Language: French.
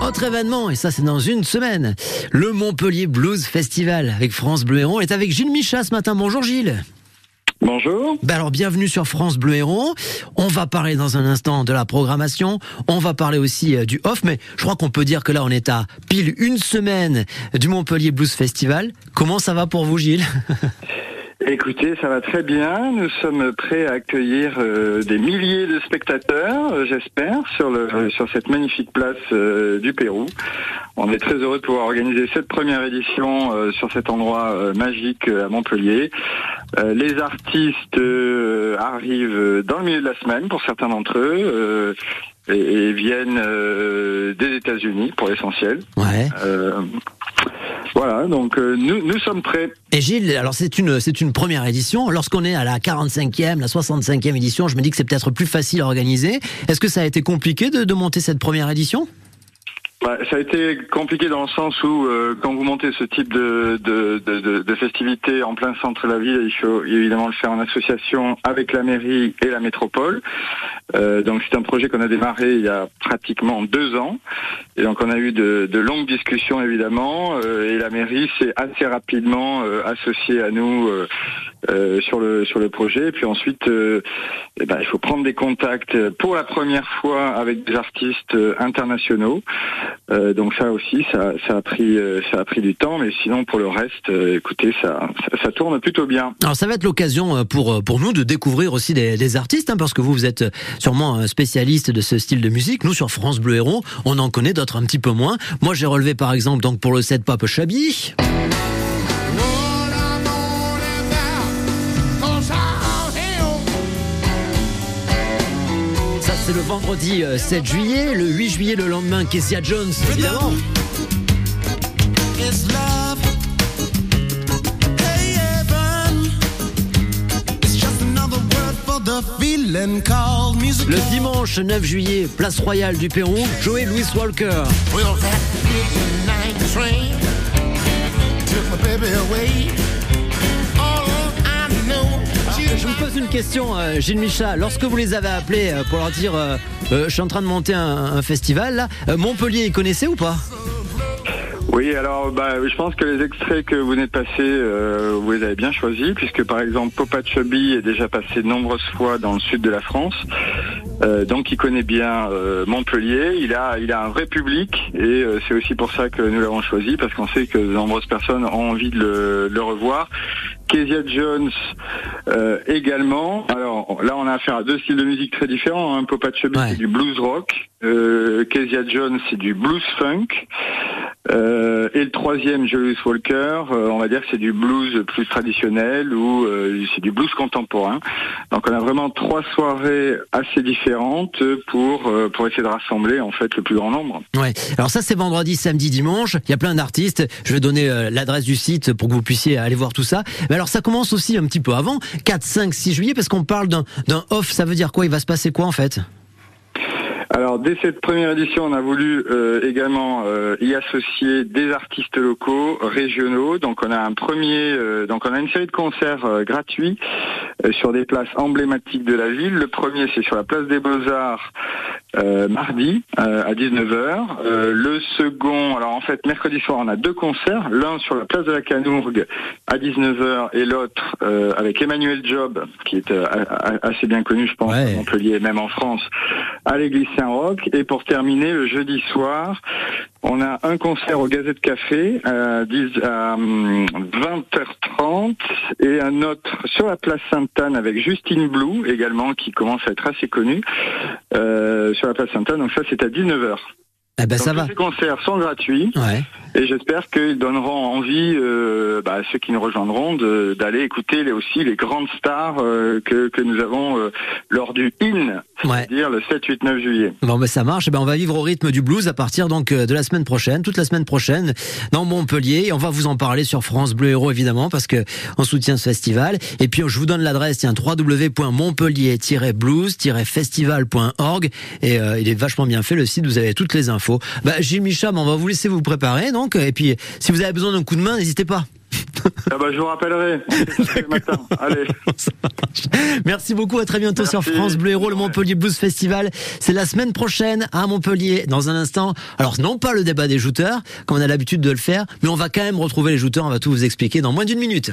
Autre événement, et ça c'est dans une semaine, le Montpellier Blues Festival avec France Bleu Héron. On est avec Gilles Micha ce matin. Bonjour Gilles. Bonjour. Ben alors bienvenue sur France Bleu Héron. On va parler dans un instant de la programmation. On va parler aussi euh, du off, mais je crois qu'on peut dire que là on est à pile une semaine du Montpellier Blues Festival. Comment ça va pour vous Gilles? Écoutez, ça va très bien. Nous sommes prêts à accueillir euh, des milliers de spectateurs, euh, j'espère, sur, le, sur cette magnifique place euh, du Pérou. On est très heureux de pouvoir organiser cette première édition sur cet endroit magique à Montpellier. les artistes arrivent dans le milieu de la semaine pour certains d'entre eux. Et, et, viennent des États-Unis pour l'essentiel. Ouais. Voilà, donc euh, nous, nous sommes prêts. Et Gilles, alors c'est une, c'est une première édition. Lorsqu'on est à la 45e, la 65e édition, je me dis que c'est peut-être plus facile à organiser. Est-ce que ça a été compliqué de, de monter cette première édition? Bah, ça a été compliqué dans le sens où euh, quand vous montez ce type de, de, de, de, festivités en plein centre de la ville, il faut évidemment le faire en association avec la mairie et la métropole. Euh, donc c'est un projet qu'on a démarré il y a pratiquement deux ans. Et donc on a eu de, longues discussions évidemment. Euh, et la mairie s'est assez rapidement euh, associée à nous sur, le, sur le projet. Et puis ensuite, eh ben, il faut prendre des contacts pour la première fois avec des artistes internationaux. Euh, donc ça aussi, ça, a pris, euh, ça a pris du temps, mais sinon pour le reste, euh, écoutez, ça, ça, tourne plutôt bien. Alors ça va être l'occasion pour pour nous de découvrir aussi des, artistes, hein, parce que vous vous êtes sûrement un spécialiste de ce style de musique. Nous sur France Bleu Héros, on en connaît d'autres un petit peu moins. Moi j'ai relevé par exemple donc pour le set Pop Chabi. C'est le vendredi 7 euh, juillet. Le 8 juillet, le lendemain, Kezia Jones, évidemment. Le dimanche 9 juillet, place royale du Pérou, Joey Louis Walker. Une question, euh, Gilles Micha. Lorsque vous les avez appelés euh, pour leur dire euh, je suis en train de monter un, festival, Montpellier, ils connaissaient ou pas? Oui, alors bah, je pense que les extraits que vous venez de passer, vous les avez bien choisis, puisque par exemple Popa Chubby est déjà passé de nombreuses fois dans le sud de la France, donc il connaît bien Montpellier. Il a, il a un vrai public, et c'est aussi pour ça que nous l'avons choisi, parce qu'on sait que de nombreuses personnes ont envie de le, de le revoir. Kezia Jones euh, également. Alors là, on a affaire à deux styles de musique très différents. Un hein. Popa Chubby, c'est du blues rock. Euh, Kezia Jones, c'est du blues funk. Euh, et le troisième, Julius Walker, euh, on va dire que c'est du blues plus traditionnel ou euh, c'est du blues contemporain. Donc on a vraiment trois soirées assez différentes pour pour essayer de rassembler en fait le plus grand nombre. Ouais. Alors ça c'est vendredi, samedi, dimanche. Il y a plein d'artistes. Je vais donner l'adresse du site pour que vous puissiez aller voir tout ça. Mais alors ça commence aussi un petit peu avant, 4, 5, 6 juillet, parce qu'on parle d'un off. Ça veut dire quoi? Il va se passer quoi en fait? Alors dès cette première édition, on a voulu euh, également euh, y associer des artistes locaux, régionaux. Donc on a un premier, euh, donc on a une série de concerts gratuits sur des places emblématiques de la ville. Le premier, c'est sur la place des Beaux-Arts mardi à 19h. le second, alors en fait mercredi soir, on a deux concerts. L'un sur la place de la Canourgue à 19h et l'autre avec Emmanuel Job, qui est assez bien connu, je pense, à Montpellier, même en France, à l'église Saint-Roch. Et pour terminer, le jeudi soir, on a un concert au Gazette Café à, 20h30 et un autre sur la place Sainte-Anne avec Justine Blue également qui commence à être assez connue euh, sur la place Sainte-Anne. Donc ça c'est à 19h. Eh ben, ça va. Ces concerts sont gratuits. Ouais. Et j'espère qu'ils donneront envie euh, bah, à ceux qui nous rejoindront d'aller écouter les, aussi les grandes stars euh, que, que nous avons euh, lors du IN, c'est-à-dire le 7, 8, 9 juillet. Bon, ben ça marche. Eh ben, on va vivre au rythme du blues à partir donc de la semaine prochaine, toute la semaine prochaine, dans Montpellier. Et on va vous en parler sur France Bleu Héros, évidemment, parce que on soutient ce festival. Et puis, je vous donne l'adresse, tiens, www.montpellier-blues-festival.org. Et il est vachement bien fait, le site, vous avez toutes les infos. Bah, Gilles Micham, on va vous laisser vous préparer, donc. Et puis, si vous avez besoin d'un coup de main, n'hésitez pas. Ah bah, je vous rappellerai. Allez. Merci beaucoup. À très bientôt sur France Bleu Héros, le Montpellier Blues Festival. C'est la semaine prochaine à Montpellier. Dans un instant. Alors, non pas le débat des jouteurs, comme on a l'habitude de le faire, mais on va quand même retrouver les jouteurs. On va tout vous expliquer dans moins d'une minute.